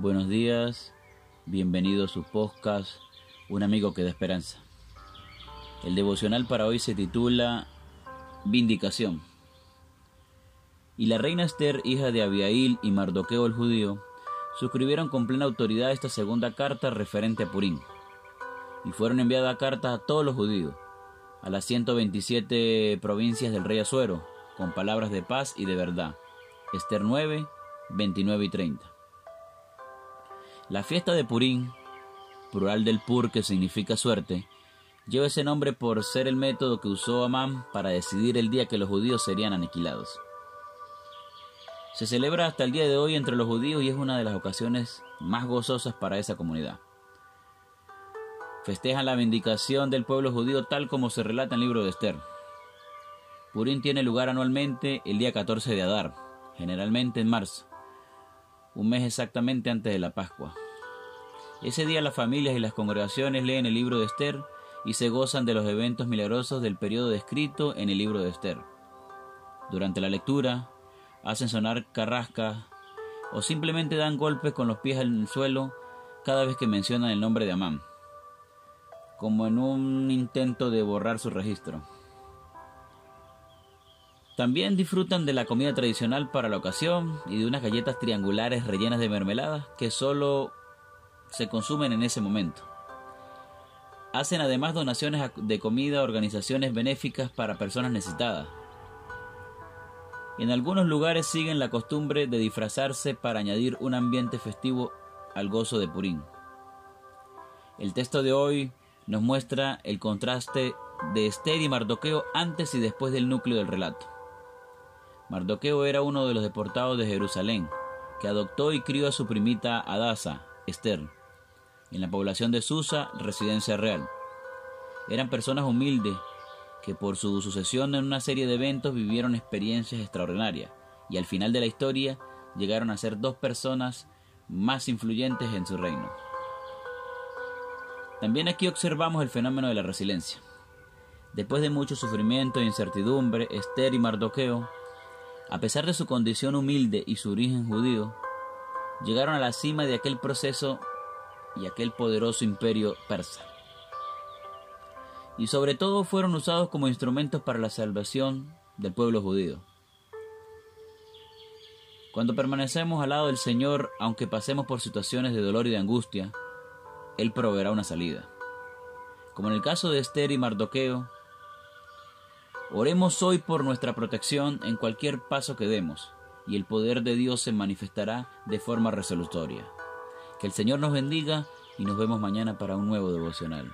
Buenos días, bienvenido a su podcast, Un amigo que da esperanza. El devocional para hoy se titula Vindicación. Y la reina Esther, hija de Abiail y Mardoqueo el judío, suscribieron con plena autoridad esta segunda carta referente a Purín, y fueron enviadas cartas a todos los judíos, a las 127 provincias del rey Azuero, con palabras de paz y de verdad. Esther 9, 29 y 30. La fiesta de Purín, plural del Pur que significa suerte, lleva ese nombre por ser el método que usó Amán para decidir el día que los judíos serían aniquilados. Se celebra hasta el día de hoy entre los judíos y es una de las ocasiones más gozosas para esa comunidad. Festejan la vindicación del pueblo judío tal como se relata en el libro de Esther. Purín tiene lugar anualmente el día 14 de Adar, generalmente en marzo un mes exactamente antes de la Pascua. Ese día las familias y las congregaciones leen el libro de Esther y se gozan de los eventos milagrosos del periodo descrito en el libro de Esther. Durante la lectura, hacen sonar carrascas o simplemente dan golpes con los pies en el suelo cada vez que mencionan el nombre de Amán, como en un intento de borrar su registro. También disfrutan de la comida tradicional para la ocasión y de unas galletas triangulares rellenas de mermelada que solo se consumen en ese momento. Hacen además donaciones de comida a organizaciones benéficas para personas necesitadas. En algunos lugares siguen la costumbre de disfrazarse para añadir un ambiente festivo al gozo de Purín. El texto de hoy nos muestra el contraste de Esther y Mardoqueo antes y después del núcleo del relato. Mardoqueo era uno de los deportados de Jerusalén, que adoptó y crió a su primita Adasa, Esther, en la población de Susa, residencia real. Eran personas humildes que por su sucesión en una serie de eventos vivieron experiencias extraordinarias y al final de la historia llegaron a ser dos personas más influyentes en su reino. También aquí observamos el fenómeno de la resiliencia. Después de mucho sufrimiento e incertidumbre, Esther y Mardoqueo a pesar de su condición humilde y su origen judío, llegaron a la cima de aquel proceso y aquel poderoso imperio persa. Y sobre todo fueron usados como instrumentos para la salvación del pueblo judío. Cuando permanecemos al lado del Señor, aunque pasemos por situaciones de dolor y de angustia, Él proveerá una salida. Como en el caso de Esther y Mardoqueo, Oremos hoy por nuestra protección en cualquier paso que demos, y el poder de Dios se manifestará de forma resolutoria. Que el Señor nos bendiga y nos vemos mañana para un nuevo devocional.